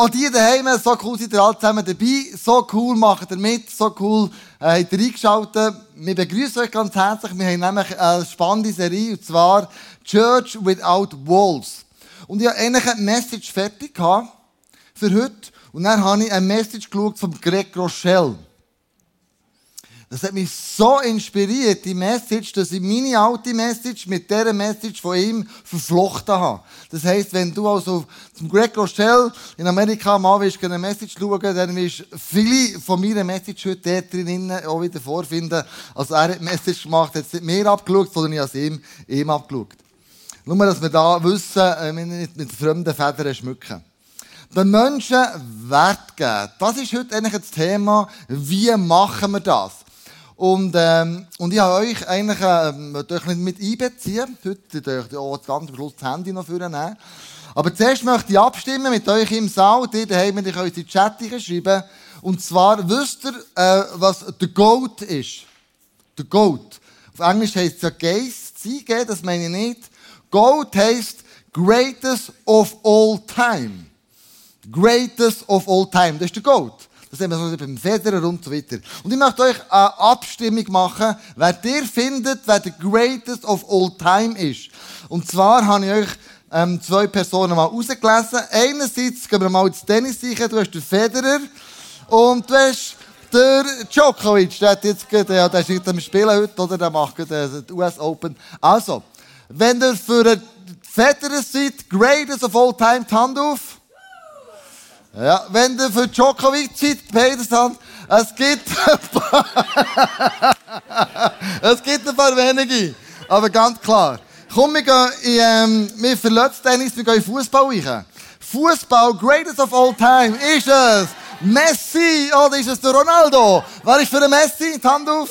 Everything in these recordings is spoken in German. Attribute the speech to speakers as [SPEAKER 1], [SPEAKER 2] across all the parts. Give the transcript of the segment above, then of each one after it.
[SPEAKER 1] Auch die daheim, so cool seid ihr alle zusammen dabei. So cool macht ihr mit. So cool äh, habt ihr eingeschaltet. Wir begrüßen euch ganz herzlich. Wir haben nämlich eine spannende Serie, und zwar Church Without Walls. Und ich habe eigentlich eine Message fertig gehabt für heute. Und dann habe ich eine Message geschaut von Greg Rochelle. Das hat mich so inspiriert, die Message, dass ich meine alte Message mit dieser Message von ihm verflochten habe. Das heisst, wenn du also zum Greg Rochelle in Amerika mal willst, eine Message schauen, dann wirst du viele von meiner Message heute dort drin auch wieder vorfinden. Also er hat die Message gemacht, hat es nicht mehr abgeschaut, sondern ich habe ihm, ihm abgeschaut. Nur, dass wir da wissen, äh, wir nicht mit fremden Federn schmücken. Den Menschen Wert geben. Das ist heute eigentlich das Thema. Wie machen wir das? Und, ähm, und ich habe euch eigentlich ähm, nicht mit einbeziehen. Heute dürft ihr auch ganz am Schluss das Handy noch nehmen. Aber zuerst möchte ich abstimmen mit euch im Saal. Die daheim, ich euch in die Chat schreiben. Und zwar, wisst ihr, äh, was der Goat ist? Der Goat. Auf Englisch heisst es ja Geist, Siege, das meine ich nicht. Goat heisst Greatest of all time. Greatest of all time. Das ist der Goat. Das sehen wir so beim Federer und so weiter. Und ich möchte euch eine Abstimmung machen, wer dir findet, wer der greatest of all time ist. Und zwar habe ich euch ähm, zwei Personen mal rausgelesen. Einerseits gehen wir mal ins Tennis sicher. Du hast den Federer und du hast der Djokovic. Der, hat jetzt, der, der ist jetzt am Spielen heute, oder? Der macht den US Open. Also, wenn ihr für den Federer seid, greatest of all time, die Hand auf. Ja, wenn du für Djokovic seid, beides Hand. Es gibt, es gibt ein paar wenige. Aber ganz klar. Komm, wir gehen in, ähm, wir verlassen Tennis, wir gehen in Fußball rein. Fußball, greatest of all time, ist es Messi oder ist es der Ronaldo? Wer ist für den Messi? Die Hand auf.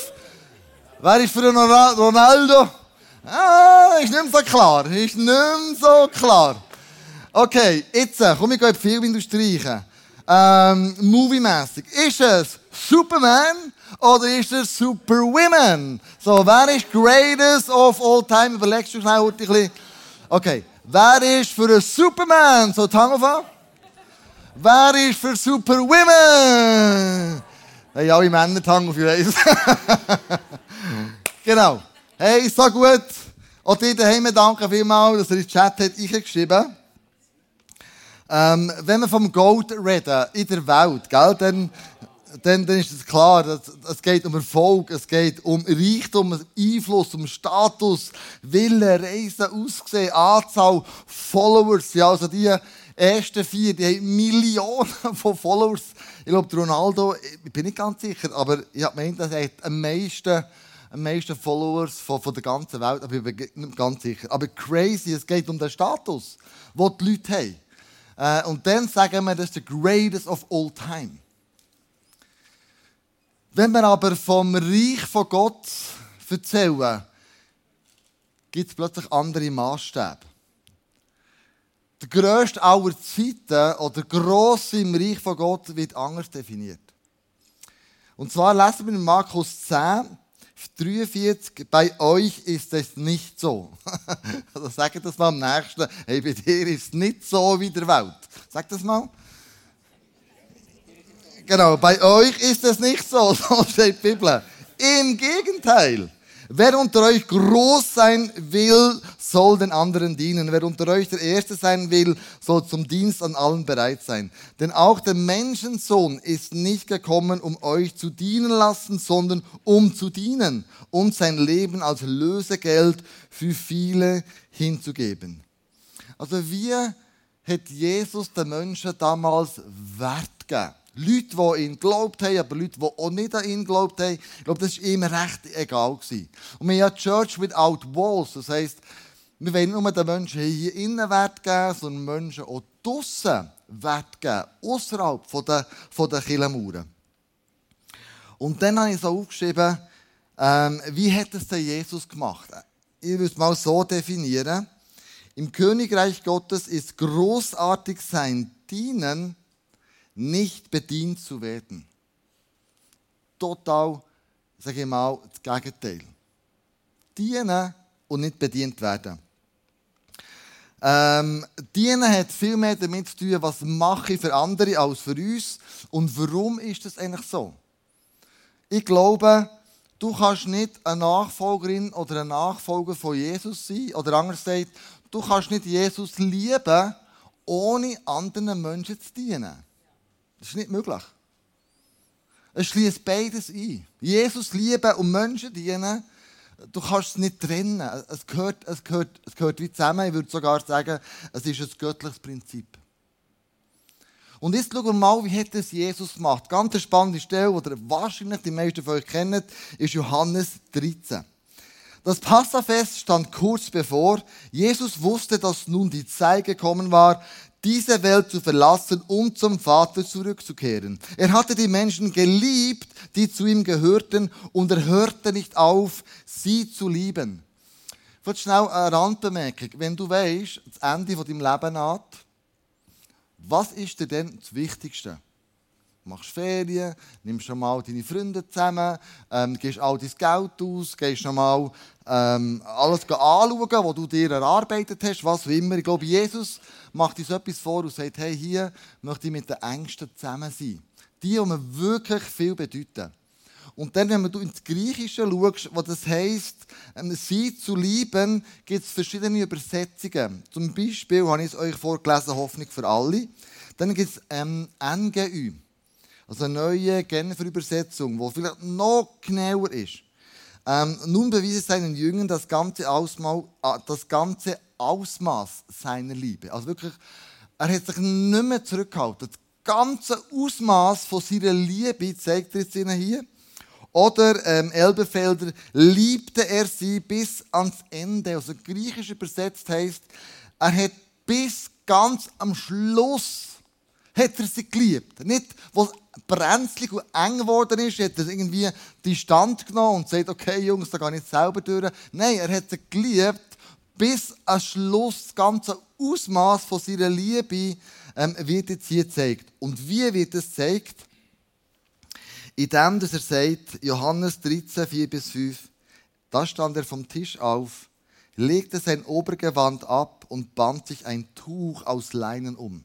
[SPEAKER 1] Wer ist für den Ronaldo? Ah, ist nicht mehr so klar. Ist nicht mehr so klar. Okay, jetzt komm, ich gehe Filmindustrie. Ähm, Movie-mässig. Ist es Superman oder ist es Superwoman? So, wer ist greatest of all time? Überlegst du schnell ein bisschen. Okay, wer ist für einen Superman? So, die. Wer ist für Superwomen? Hey, alle Männer die Hand auf, genau. Hey, so gut. Auch dir daheim danke vielmals, dass ihr in den Chat hat geschrieben ähm, wenn wir vom Gold reden in der Welt, gell, dann, dann, dann ist es klar, es geht um Erfolg, es geht um Reichtum, Einfluss, um Status, Wille, Reisen, Aussehen, Anzahl Followers. Ja, also die ersten vier, die haben Millionen von Followers. Ich glaube, Ronaldo, ich bin nicht ganz sicher, aber ich habe gemeint, er hat am meisten am meisten Followers von, von der ganzen Welt, aber ich bin nicht ganz sicher. Aber crazy, es geht um den Status, den die Leute haben. Äh, und dann sagen wir, das ist the greatest of all time. Wenn wir aber vom Reich von Gott erzählen, gibt es plötzlich andere Maßstäbe. Der grösste aller Zeiten oder der grosse im Reich von Gott wird anders definiert. Und zwar lesen wir in Markus 10, 43, bei euch ist es nicht so. also sag das mal am nächsten. Hey, bei dir ist es nicht so wie der Welt. Sag das mal. Genau, bei euch ist es nicht so, so steht die Bibel. Im Gegenteil. Wer unter euch groß sein will, soll den anderen dienen. Wer unter euch der Erste sein will, soll zum Dienst an allen bereit sein. Denn auch der Menschensohn ist nicht gekommen, um euch zu dienen lassen, sondern um zu dienen und sein Leben als Lösegeld für viele hinzugeben. Also wie hat Jesus den Menschen damals Wert gegeben? Leute, die an ihn geglaubt haben, aber Leute, die auch nicht an ihn geglaubt haben. Ich glaube, das war ihm recht egal. Gewesen. Und wir haben ja Church without walls. Das heisst, wir wollen nicht nur den Menschen hier innen Wert geben, sondern Menschen auch draussen Wert geben, außerhalb der, von der Kirchenmauern. Und dann habe ich so aufgeschrieben, ähm, wie hat es denn Jesus gemacht? Ich würde es mal so definieren. Im Königreich Gottes ist großartig sein Dienen nicht bedient zu werden. Total, sage ich mal, das Gegenteil. Dienen und nicht bedient werden. Ähm, dienen hat viel mehr damit zu tun, was mache ich für andere als für uns. Und warum ist das eigentlich so? Ich glaube, du kannst nicht eine Nachfolgerin oder ein Nachfolger von Jesus sein. Oder anders gesagt, du kannst nicht Jesus lieben, ohne anderen Menschen zu dienen. Das ist nicht möglich. Es schließt beides ein. Jesus lieben und Menschen dienen du kannst es nicht trennen. Es gehört, es, gehört, es gehört wie zusammen. Ich würde sogar sagen, es ist ein göttliches Prinzip. Und jetzt schauen wir mal, wie hat es Jesus gemacht. Ganz eine spannende Stelle, die wahrscheinlich die meisten von euch kennt, ist Johannes 13. Das Passafest stand kurz bevor. Jesus wusste, dass nun die Zeit gekommen war, diese Welt zu verlassen und zum Vater zurückzukehren. Er hatte die Menschen geliebt, die zu ihm gehörten, und er hörte nicht auf, sie zu lieben. Vielleicht schnell eine Randbemerkung. Wenn du weißt, das Ende deinem Leben naht, was ist dir denn das Wichtigste? Machst Ferien, nimmst schon mal deine Freunde zusammen, ähm, gehst all dein Geld aus, gehst schon mal ähm, alles anschauen, was du dir erarbeitet hast, was auch immer. Ich glaube, Jesus macht uns etwas vor und sagt, hey, hier möchte ich mit den Ängsten zusammen sein. Die, die mir wirklich viel bedeuten. Und dann, wenn du ins Griechische schaust, was das heisst, ähm, sie zu lieben, gibt es verschiedene Übersetzungen. Zum Beispiel habe ich es euch vorgelesen, Hoffnung für alle. Dann gibt es ähm, NGÜ, also eine neue Genfer Übersetzung, die vielleicht noch genauer ist. Ähm, nun bewies es seinen Jüngern das ganze, Ausmaß, äh, das ganze Ausmaß seiner Liebe. Also wirklich, er hat sich nicht mehr zurückgehalten. Das ganze Ausmaß von seiner Liebe zeigt er jetzt ihnen hier. Oder ähm, Elberfelder, liebte er sie bis ans Ende. Also griechisch übersetzt heißt, er hat bis ganz am Schluss hat er sie geliebt. Nicht, wo brenzlig und eng geworden ist, hat er irgendwie die Stand genommen und gesagt, okay Jungs, da gehe ich nicht selber durch. Nein, er hat sie geliebt, bis am Schluss das ganze Ausmaß von seiner Liebe ähm, wird jetzt hier gezeigt. Und wie wird es gezeigt? Indem, dass er sagt, Johannes 13, 4 bis 5, da stand er vom Tisch auf, legte sein Obergewand ab und band sich ein Tuch aus Leinen um.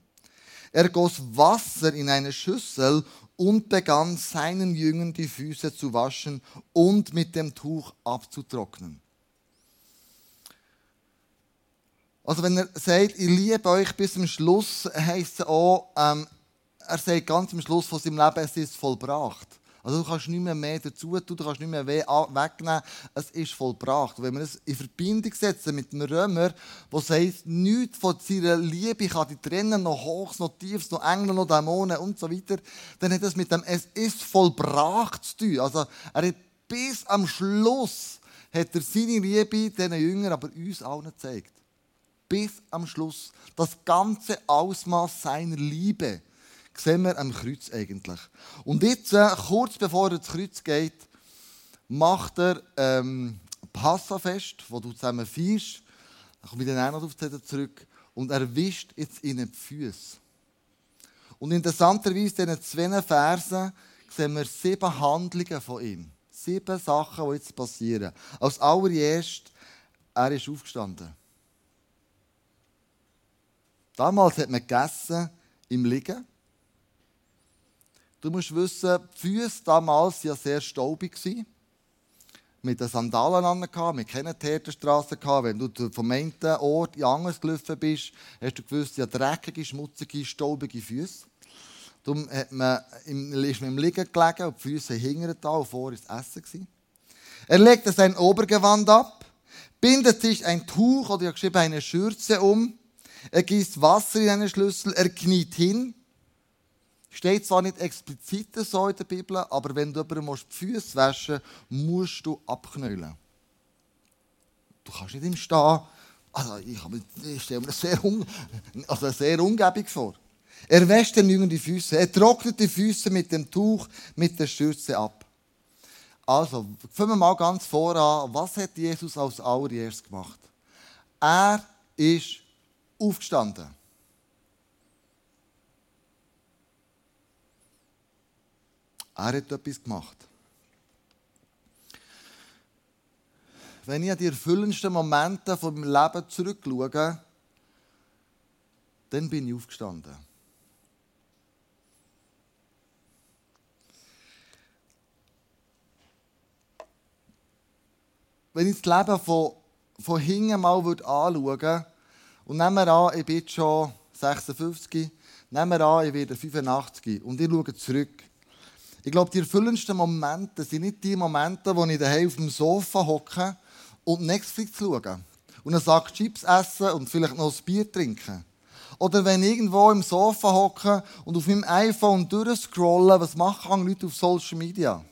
[SPEAKER 1] Er goss Wasser in eine Schüssel und begann seinen Jüngern die Füße zu waschen und mit dem Tuch abzutrocknen. Also wenn er sagt, ich liebe euch bis zum Schluss, heisst es auch, ähm, er sagt ganz am Schluss von seinem Leben, es ist vollbracht. Also du kannst nicht mehr, mehr dazu tun, du kannst nicht mehr wegnehmen. Es ist vollbracht. wenn wir es in Verbindung setzen mit dem Römer, der sagt, nichts von seiner Liebe kann die trennen, noch Hochs, noch Tiefs, noch Engel, noch Dämonen und so weiter, dann hat das mit dem «Es ist vollbracht» zu tun. Also er hat bis am Schluss hat er seine Liebe diesen Jüngern, aber uns allen gezeigt. Bis am Schluss. Das ganze Ausmaß seiner Liebe sehen wir am Kreuz eigentlich. Und jetzt, äh, kurz bevor er ins Kreuz geht, macht er ähm, Passafest, wo du zusammen feierst. Dann komme ich dann auch noch auf die zurück. Und er wischt jetzt ihnen die Füße. Und interessanterweise in diesen zwei Versen sehen wir sieben Handlungen von ihm. Sieben Sachen, die jetzt passieren. Als allererst, er ist aufgestanden. Damals hat man gegessen im Liegen. Du musst wissen, die Füße damals ja sehr staubig. Mit den Sandalen an, wir kennen die Herdenstrasse. Wenn du vom einen Ort in anderes gelaufen bist, hast du gewusst, ja dreckige, schmutzige, staubige Füße. Darum hat man im, ist man im Liegen gelegen und die Füße hingen da und vor ist Essen. Er legte sein Obergewand ab, bindet sich ein Tuch oder ich geschrieben eine Schürze um, er gießt Wasser in einen Schlüssel, er kniet hin, Steht zwar nicht explizit so in der Bibel, aber wenn du jemandem die Füße waschen musst, musst du abknüllen. Du kannst nicht im Stehen. Also ich, ich stelle mir das sehr, un, also sehr ungebig vor. Er wäscht den Jüngern die Füße. Er trocknet die Füße mit dem Tuch, mit der Schürze ab. Also, fangen wir mal ganz voran. Was hat Jesus als allererst gemacht? Er ist aufgestanden. Er hat etwas gemacht. Wenn ich an die erfüllendsten Momente von meinem Leben zurückschaue, dann bin ich aufgestanden. Wenn ich das Leben von, von hinten mal anschauen würde, und nehmen wir an, ich bin schon 56, nehmen wir an, ich werde 85 und ich schaue zurück. Ich glaube, die erfüllendsten Momente sind nicht die Momente, wo ich daheim auf dem Sofa hocke und Netflix schaue und einen Sack Chips essen und vielleicht noch ein Bier trinken. Oder wenn ich irgendwo im Sofa hocke und auf meinem iPhone durchscrollen, was machen Leute auf Social Media?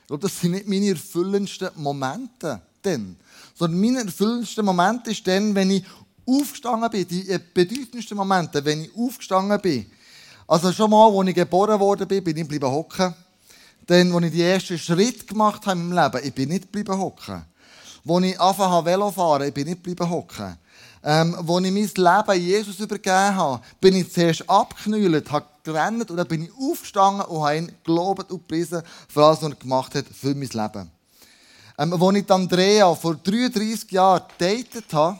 [SPEAKER 1] Ich glaube, das sind nicht meine erfüllendsten Momente. Dann. Sondern meine erfüllendsten Momente ist dann, wenn ich aufgestanden bin. Die bedeutendsten Momente, wenn ich aufgestanden bin. Also schon mal, als ich geboren worden bin, bin ich geblieben hocken. Dann, als ich die ersten Schritte gemacht habe meinem Leben, ich bin nicht geblieben hocken. Als ich angefangen habe Velo fahren, ich bin nicht geblieben hocken. Ähm, als ich mein Leben Jesus übergeben habe, bin ich zuerst abgeknüllt, habe gerannt und dann bin ich aufgestanden und habe ihn gelobt und gepriesen für alles, was er gemacht hat für mein Leben. Ähm, als ich Andrea vor 33 Jahren datet habe,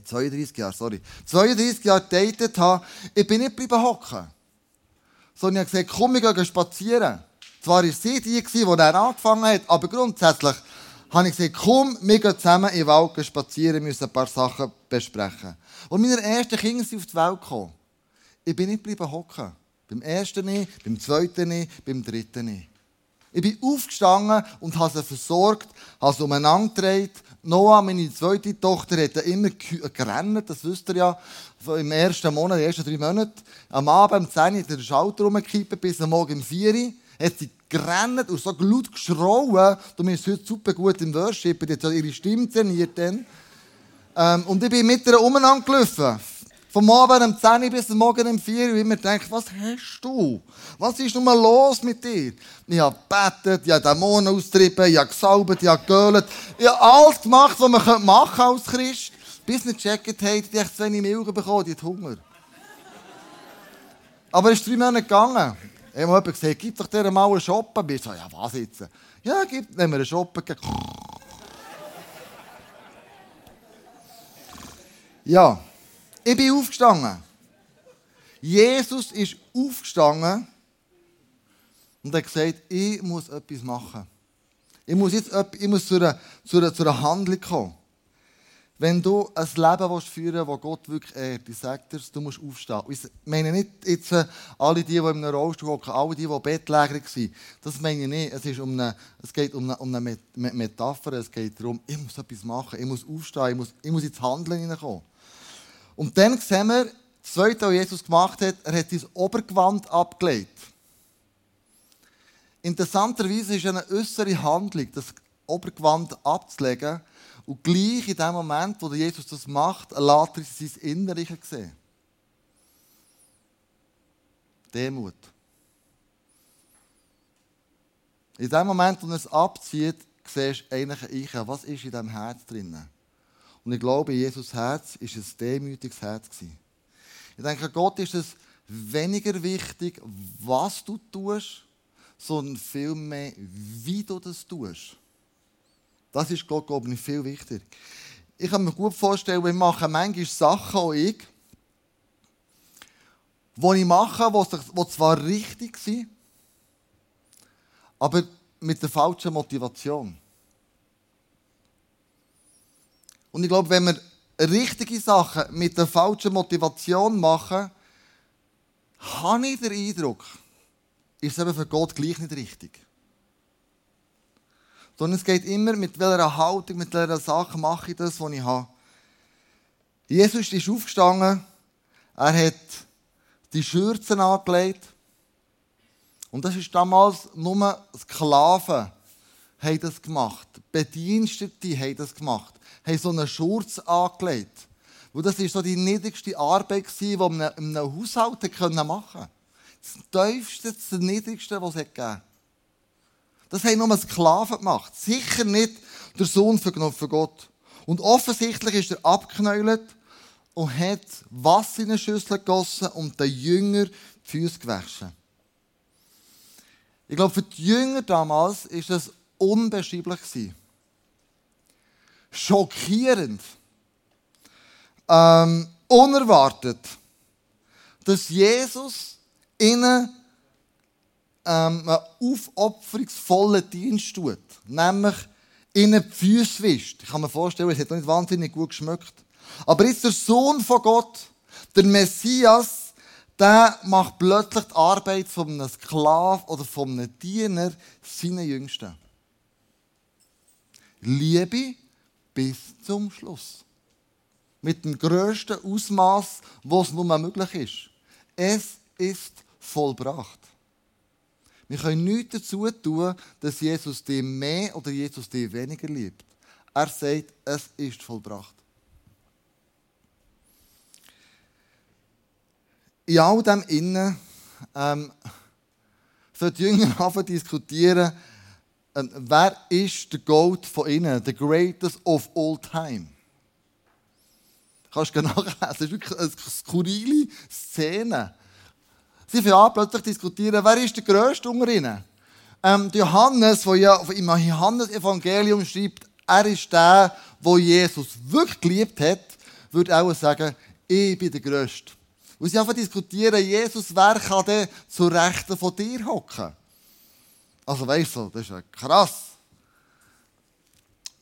[SPEAKER 1] 32 Jahre, sorry, 32 Jahre datet habe, ich bin nicht geblieben hocken. Sondern ich habe gesagt, komm, wir gehen spazieren. Zwar war sie die, die dann angefangen hat, aber grundsätzlich habe ich gesagt, komm, wir gehen zusammen in den Wald spazieren, müssen ein paar Sachen besprechen. Und meine ersten Kinder sind auf die Welt gekommen. Ich bin nicht geblieben hocken. Beim ersten nicht, beim zweiten nicht, beim dritten nicht. Ich bin aufgestanden und habe sie versorgt, habe sie umeinander gedreht. Noah, meine zweite Tochter, hat immer gerannt, das wisst ihr ja, im ersten Monat, die ersten drei Monate. Am Abend, um 10 Uhr, hat er den Schalter rumgekippt, bis am Morgen um 4 Uhr. Hat sie gerannt und so laut geschrauen. Du bist heute super gut im Worship, die hat ihre Stimme trainiert dann. Ähm, und ich bin mit ihr umeinander gelaufen. Vom Abend um 10 Uhr bis am Morgen um 4 Uhr. Immer denke, was hast du? Was ist nun mal los mit dir? Ich habe gebetet, ich habe Dämonen austrieben, ich habe gesalbt, ich habe geölt. Ich habe alles gemacht, was man machen als Christ. Bis nicht gecheckt hat, die echt zu wenig Milch bekommen, die hat Hunger. Aber es ist drei Monate gegangen. Ich habe jemand gesagt, gib doch dir mal einen Shoppen. Ich so, ja, was jetzt? Ja, gib, nehmen wir einen Shoppen. Ja. Ich bin aufgestanden. Jesus ist aufgestanden und hat gesagt, ich muss etwas machen. Ich muss jetzt ich muss zu, einer, zu, einer, zu einer Handlung kommen. Wenn du ein Leben führen willst, das Gott wirklich ehrt, ich sage du musst aufstehen. Ich meine nicht jetzt äh, alle die, die in einem Rollstuhl hocken, alle die, die Bettläger waren. Das meine ich nicht. Es, ist um eine, es geht um eine, um eine Metapher. Es geht darum, ich muss etwas machen, ich muss aufstehen, ich muss, ich muss ins Handeln hineinkommen. Und dann sehen wir, das Zweite, was Jesus gemacht hat, er hat sein Obergewand abgelegt. Interessanterweise ist eine äußere Handlung, das Obergewand abzulegen. Und gleich in dem Moment, wo Jesus das macht, lässt er sein Innerliche sehen. Demut. In dem Moment, wo er es abzieht, siehst du eigentlich ich, was ist in diesem Herz drinnen. Und ich glaube, Jesus Herz war ein demütiges Herz. Ich denke, Gott ist es weniger wichtig, was du tust, sondern vielmehr, wie du das tust. Das ist Gott, glaube ich, viel wichtiger. Ich kann mir gut vorstellen, wir machen manchmal Sachen, auch ich, die ich mache, die zwar richtig sind, aber mit der falschen Motivation. Und ich glaube, wenn wir richtige Sachen mit der falschen Motivation machen, habe ich den Eindruck, ist es eben für Gott gleich nicht richtig. Sondern es geht immer, mit welcher Haltung, mit welcher Sache mache ich das, was ich habe. Jesus ist aufgestanden, er hat die Schürzen angelegt. Und das ist damals nur Sklaven haben das gemacht. Bedienstete haben das gemacht haben so einen Schurz angelegt. Und das war so die niedrigste Arbeit, die man in einem Haushalt machen konnte. Das tiefste, das niedrigste, was es gegeben Das haben nur Sklaven gemacht. Sicher nicht der Sohn für Gott. Und offensichtlich ist er abgeknäult und hat Wasser in eine Schüssel gegossen und den Jünger die Füße gewaschen. Ich glaube, für die Jünger damals war das unbeschreiblich schockierend, ähm, unerwartet, dass Jesus ihnen ähm, einen aufopferungsvollen Dienst tut. Nämlich ihnen die Füße wischt. Ich kann mir vorstellen, es hat noch nicht wahnsinnig gut geschmeckt. Aber jetzt der Sohn von Gott, der Messias, der macht plötzlich die Arbeit von einem Sklaven oder von einem Diener seinen Jüngsten. Liebe bis zum Schluss. Mit dem grössten Ausmaß, was nur möglich ist. Es ist vollbracht. Wir können nichts dazu tun, dass Jesus dich mehr oder Jesus dich weniger liebt. Er sagt, es ist vollbracht. In all dem Innen ähm, die Jünger diskutieren, ähm, wer ist der Gold von ihnen, the greatest of all time. Kannst du nachlesen, es ist wirklich eine skurrile Szene. Sie fangen plötzlich diskutieren, wer ist der Größte unter ihnen? Ähm, Johannes, der ja im Johannes-Evangelium schreibt, er ist der, der Jesus wirklich geliebt hat, würde auch sagen, ich bin der Größte. Und sie einfach diskutieren, Jesus, wer kann denn zur Rechten von dir hocken? Also weißt du, das ist ja krass.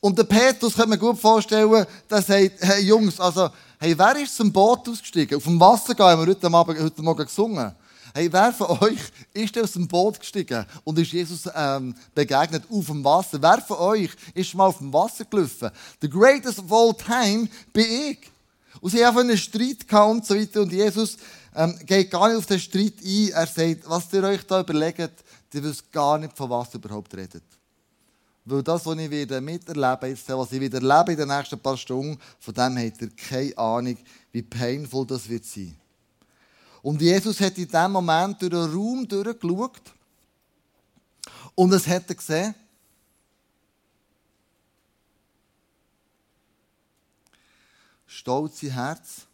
[SPEAKER 1] Und der Petrus könnte man gut vorstellen, der sagt, hey Jungs, also, hey, wer ist zum Boot ausgestiegen? Auf dem Wasser gehen wir heute, Abend, heute Morgen gesungen. Hey, wer von euch ist aus dem Boot gestiegen und ist Jesus ähm, begegnet auf dem Wasser? Wer von euch ist mal auf dem Wasser gelaufen? The greatest of all time bin ich. Und sie haben einen Streit gehabt und so weiter. Und Jesus ähm, geht gar nicht auf den Streit ein. Er sagt, was ihr euch da überlegt, ihr wisst gar nicht, von was ihr überhaupt redet. Weil das, was ich wieder miterlebe, jetzt, was ich wieder erlebe in den nächsten paar Stunden, von dem habt ihr keine Ahnung, wie painful das wird sein. Und Jesus hat in diesem Moment durch den Raum durchgeschaut und es hat er gesehen. Stolze Herz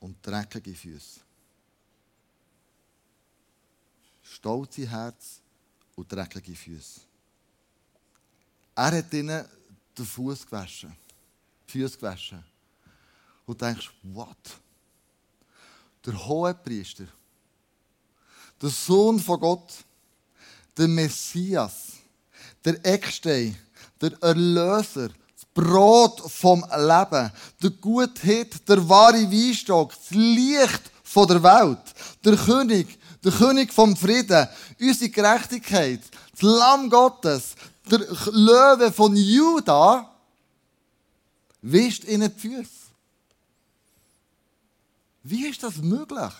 [SPEAKER 1] und dreckige Füße. Stolze Herz und dreckige Füße. Er hat ihnen den Fuß gewaschen, die Füße gewaschen. Und du denkst, what? der Hohepriester, der Sohn von Gott, der Messias, der Eckstein, der Erlöser, das Brot vom Leben, der Gutheit, der wahre Weinstock, das Licht von der Welt, der König, der König vom Frieden, unsere Gerechtigkeit, das Lamm Gottes, der Löwe von Juda, wischt ihnen die Füße. Wie ist das möglich?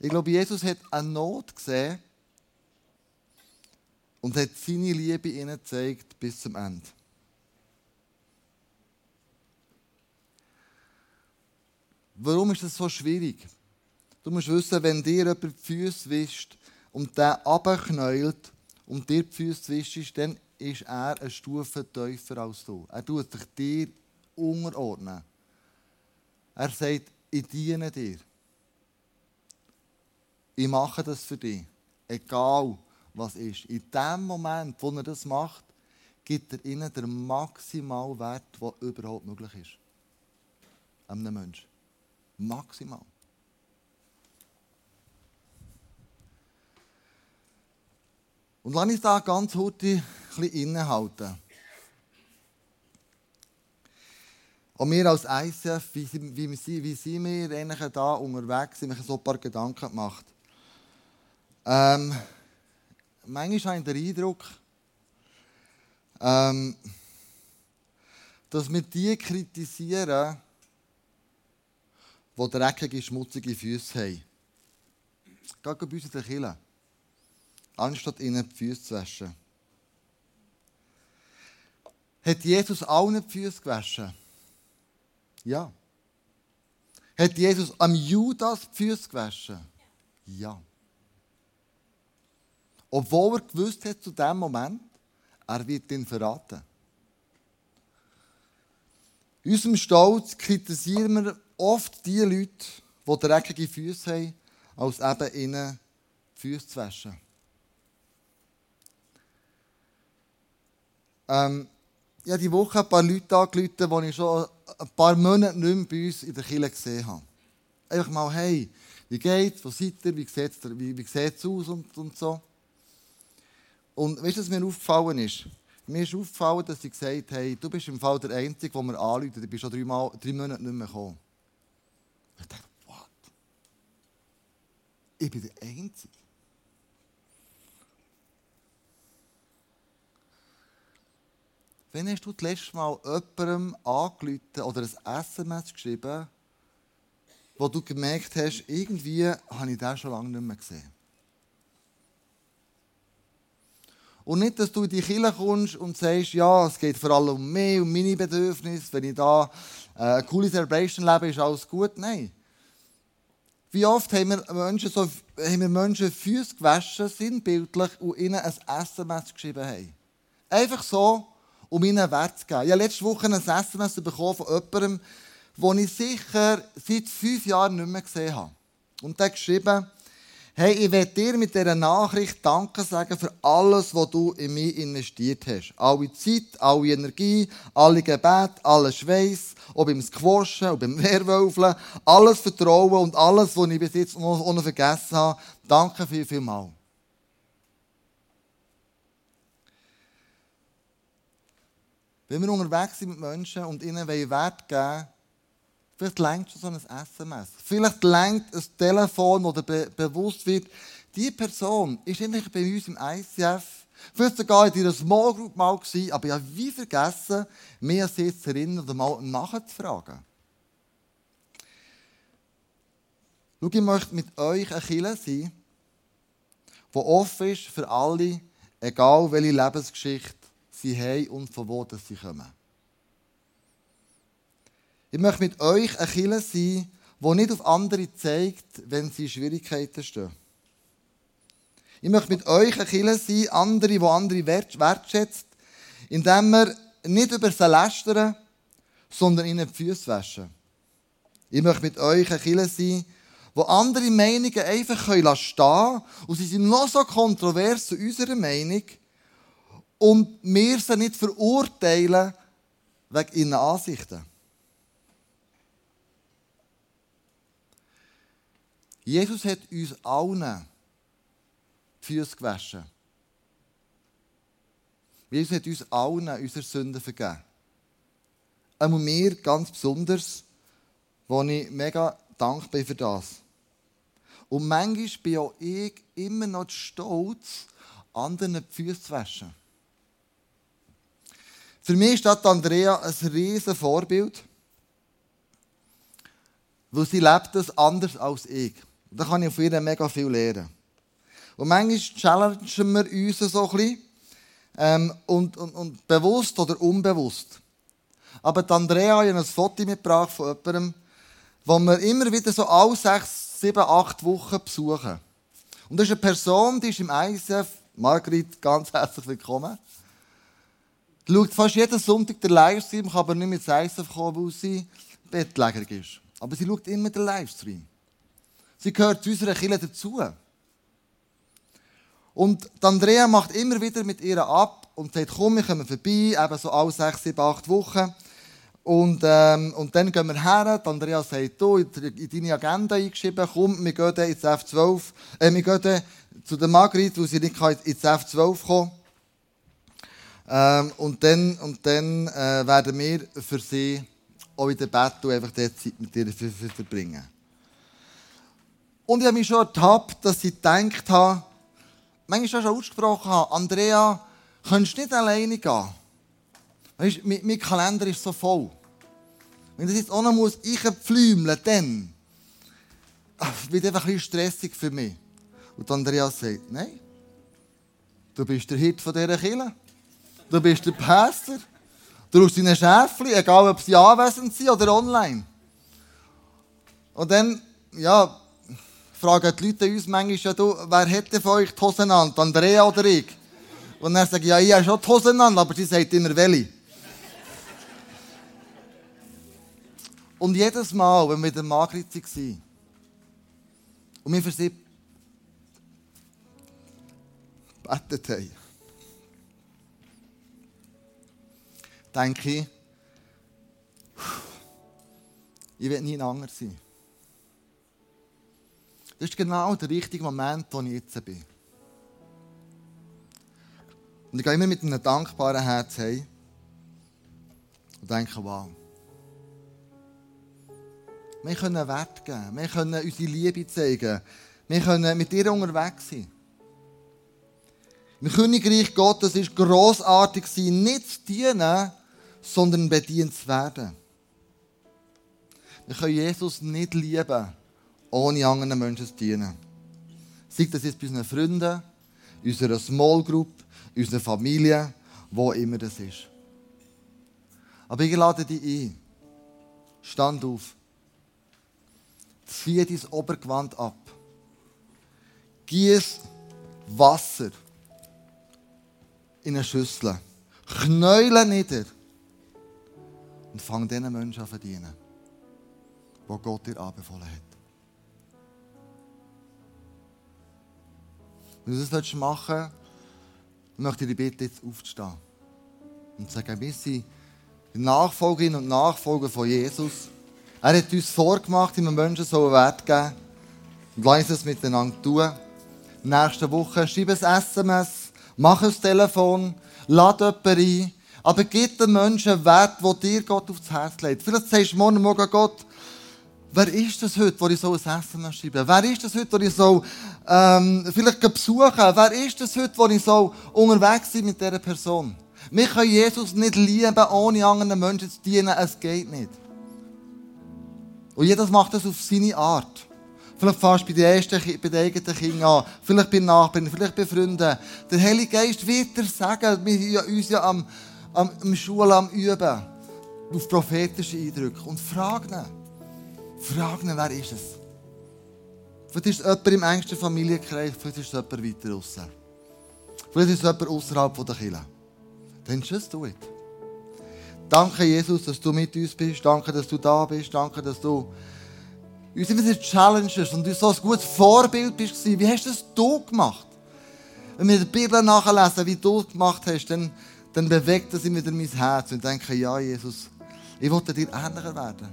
[SPEAKER 1] Ich glaube, Jesus hat eine Not gesehen und hat seine Liebe ihnen gezeigt bis zum Ende. Warum ist das so schwierig? Du musst wissen, wenn dir jemand die Füße wischt und der abknäult und dir die Füße wischt, dann ist er eine Stufe tiefer als du. Er tut sich dir unterordnen. Er sagt, ich diene dir. Ich mache das für dich. Egal, was ist. In dem Moment, wo er das macht, gibt er ihnen den maximalen Wert, der überhaupt möglich ist. Einem Menschen. Maximal. Und lass uns da ganz kurz ein innehalten. Und wir als ICF, wie, wie, wie sind wir eigentlich da unterwegs? Habe mir so ein paar Gedanken gemacht. Ähm, manchmal habe ich den Eindruck, ähm, dass wir die kritisieren, die dreckige, schmutzige Füße haben. Gerade bei uns in der. Anstatt ihnen die Füße zu waschen. Hat Jesus allen die Füße gewaschen? Ja. Hat Jesus am Judas die Füße gewaschen? Ja. Obwohl er gewusst hat zu dem Moment, er wird ihn verraten. In unserem Stolz kritisieren wir oft die Leute, die dreckige Füße haben, als eben ihnen die Füße zu waschen. Ähm, ich habe die Woche ein paar Leute angerufen, die ich schon ein paar Monate nicht mehr bei uns in der Kirche gesehen habe. Einfach mal, hey, wie geht's, wo seid ihr, wie sieht es wie, wie aus und, und so. Und weißt du, was mir aufgefallen ist? Mir ist aufgefallen, dass sie gesagt haben, du bist im Fall der Einzige, der mir anruft, du bist schon drei, Mal, drei Monate nicht mehr gekommen. Ich dachte, what? Ich bin der Einzige. Wann hast du das letzte Mal jemandem angerufen oder ein SMS geschrieben, wo du gemerkt hast, irgendwie habe ich den schon lange nicht mehr gesehen? Und nicht, dass du in die Kirche kommst und sagst, ja, es geht vor allem um mich, um meine Bedürfnisse. Wenn ich da äh, eine coole Celebration lebe, ist alles gut. Nein. Wie oft haben wir Menschen, so, haben wir Menschen Füße gewaschen, sinnbildlich, und ihnen ein SMS geschrieben haben. Einfach so, um ihnen Wert zu geben. Ich habe letzte Woche ein SMS bekommen von jemandem, den ich sicher seit fünf Jahren nicht mehr gesehen habe. Und der hat geschrieben, hey, ich werde dir mit dieser Nachricht Danke sagen für alles, was du in mich investiert hast. Alle Zeit, alle Energie, alle Gebete, alles Schweiß, ob im Squashen, ob im Wehrwölfeln, alles Vertrauen und alles, was ich bis jetzt noch vergessen habe. Danke viel, viel mal. Wenn wir unterwegs sind mit Menschen und ihnen Wert geben wollen, vielleicht längt schon so ein SMS. Vielleicht längt ein Telefon, oder be bewusst wird, die Person ist endlich bei uns im ICF, vielleicht sogar in ihrer Small Group mal gewesen, aber habe wie vergessen, mich an sie zu erinnern oder mal nachzufragen. Schau, ich möchte mit euch ein Killer sein, der offen ist für alle, egal welche Lebensgeschichte sie haben und von wo sie kommen. Ich möchte mit euch ein Killer sein, der nicht auf andere zeigt, wenn sie Schwierigkeiten stehen. Ich möchte mit euch ein Killer sein, andere, die andere wertschätzt, indem wir nicht über sie lästern, sondern ihnen die Füße waschen. Ich möchte mit euch ein Killer sein, wo andere Meinungen einfach stehen können und sie sind noch so kontrovers zu unserer Meinung, und wir sie nicht verurteilen wegen ihren Ansichten. Jesus hat uns allen die Füße gewaschen. Jesus hat uns allen unsere Sünden vergeben. Einmal mir ganz besonders, wo ich mega dankbar bin für das. Und manchmal bin auch ich immer noch stolz, anderen die Füße zu waschen. Für mich ist Andrea ein riesiges Vorbild, weil sie lebt das anders als ich. Da kann ich von ihr mega viel lernen. Und manchmal challengen wir uns so ein bisschen, ähm, und, und, und bewusst oder unbewusst. Aber Andrea hat ein Foto mitgebracht von jemandem, wo wir immer wieder so alle sechs, sieben, acht Wochen besuchen. Und das ist eine Person, die ist im ISF. Margrit, ganz herzlich willkommen schaut fast jeden Sonntag den Livestream, kann aber nicht mit ISF kommen, weil sie bettlägerig ist. Aber sie schaut immer den Livestream. Sie gehört zu unserer Kirche dazu. Und Andrea macht immer wieder mit ihr ab und sagt, komm, wir kommen vorbei, eben so alle sechs, sieben, acht Wochen. Und, ähm, und dann gehen wir her. Andrea sagt, du, in deine Agenda eingeschrieben, komm, wir gehen ins F12, äh, wir gehen zu der Margrit, weil sie nicht ins F12 kommen. Ähm, und dann, und dann äh, werden wir für sie auch in der Bett einfach diese Zeit mit ihr verbringen. Und ich habe mich schon ertappt, dass ich gedacht habe, manchmal schon ausgesprochen habe, Andrea, könntest du nicht alleine gehen? Weißt, mein, mein Kalender ist so voll. Wenn das jetzt auch noch muss, ich pflümeln, dann wird es einfach ein bisschen stressig für mich. Und Andrea sagt, nein, du bist der Hit von dieser Kirche. Du bist der Pastor. Du rufst deine Schäfchen, egal ob sie anwesend sind oder online. Und dann, ja, fragen die Leute uns manchmal, ja, wer hätte von euch die Hosen an? Andrea oder ich? Und sage ich, ja, ich habe schon die Hosen an, aber sie sagt immer, welche. Und jedes Mal, wenn wir in der Margrit waren und wir für sie betet haben, denke ich, ich will nie ein anderer sein. Das ist genau der richtige Moment, wo ich jetzt bin. Und ich gehe immer mit einem dankbaren Herz heim und denke, wow. Wir können Wert geben, wir können unsere Liebe zeigen, wir können mit dir unterwegs sein. Im Königreich Gottes ist großartig sein, nicht zu dienen, sondern bedient zu werden. Wir können Jesus nicht lieben, ohne anderen Menschen zu dienen. Sei das jetzt bei unseren Freunden, unserer Small Group, unserer Familie, wo immer das ist. Aber ich lade dich ein. Stand auf. Zieh dein Obergewand ab. Gieß Wasser in eine Schüssel. Knäule nieder. Und fang diesen Menschen an zu verdienen, die Gott dir anbefohlen hat. Wenn du das machen willst, möchte ich dich bitten, jetzt aufzustehen. Und zu sagen, wir sind Nachfolgerinnen und Nachfolger von Jesus. Er hat uns vorgemacht, wie wir Menschen so Wert geben Und lass das miteinander tun. Nächste Woche schreib ein SMS, mach ein Telefon, lade jemanden ein. Aber gib den Menschen Wert, wo dir Gott aufs Herz legt. Vielleicht sagst du morgen, morgen Gott, wer ist das heute, wo ich so ein SMS schreibe? Wer ist das heute, wo ich so ähm, vielleicht besuchen Wer ist das heute, wo ich so unterwegs bin mit dieser Person? Wir können Jesus nicht lieben, ohne anderen Menschen zu dienen. Es geht nicht. Und jeder macht das auf seine Art. Vielleicht fast bei den ersten, bei den eigenen Kindern an. Vielleicht bei Nachbarn, vielleicht bei Freunden. Der Heilige Geist wird dir sagen, wir sind uns ja am, am, am Schulen am Üben. Auf prophetische Eindrücke. Und frag ihn. Frag ihn, wer ist es? Vielleicht ist es jemand im engsten Familienkreis, vielleicht ist es jemand weiter draussen. Vielleicht ist es jemand außerhalb der Kirche. Dann just do it. Danke, Jesus, dass du mit uns bist. Danke, dass du da bist. Danke, dass du uns immer diese Challenges und du so ein gutes Vorbild bist. Wie hast du das du gemacht? Wenn wir der Bibel nachlesen, wie du es gemacht hast, dann, dann bewegt das immer wieder mein Herz und denke, ja, Jesus, ich will dir ähnlicher werden.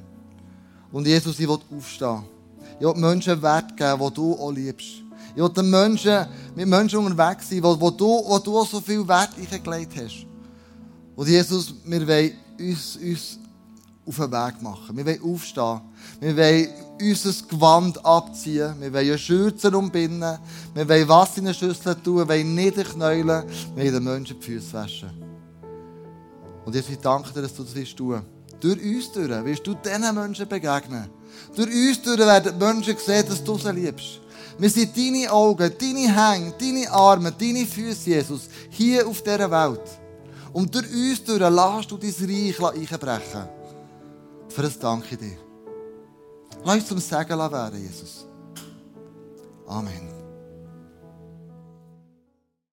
[SPEAKER 1] Und Jesus, ich will aufstehen. Ich will Menschen Wert geben, die du auch liebst. Ich will den Menschen, mit Menschen unterwegs sein, wo, wo, du, wo du auch so viel Wert eingelegt hast. Und Jesus, wir wollen uns, uns auf den Weg machen. Wir wollen aufstehen. Wir wollen unser Gewand abziehen. Wir wollen Schürzen umbinden. Wir wollen Wasser in eine Schüssel tun. Wir wollen niederknäulen. Wir wollen den Menschen die Füße waschen. Und Jesus, ich danke dir, dass du das willst tun. Durch uns durch wirst du diesen Menschen begegnen. Durch uns durch werden die Menschen sehen, dass du sie liebst. Wir sind deine Augen, deine Hände, deine Arme, deine Füße, Jesus, hier auf dieser Welt. Und durch uns durch lässt du dein Reich einbrechen. Für das danke ich dir. Lass uns zum Segen werden, Jesus. Amen.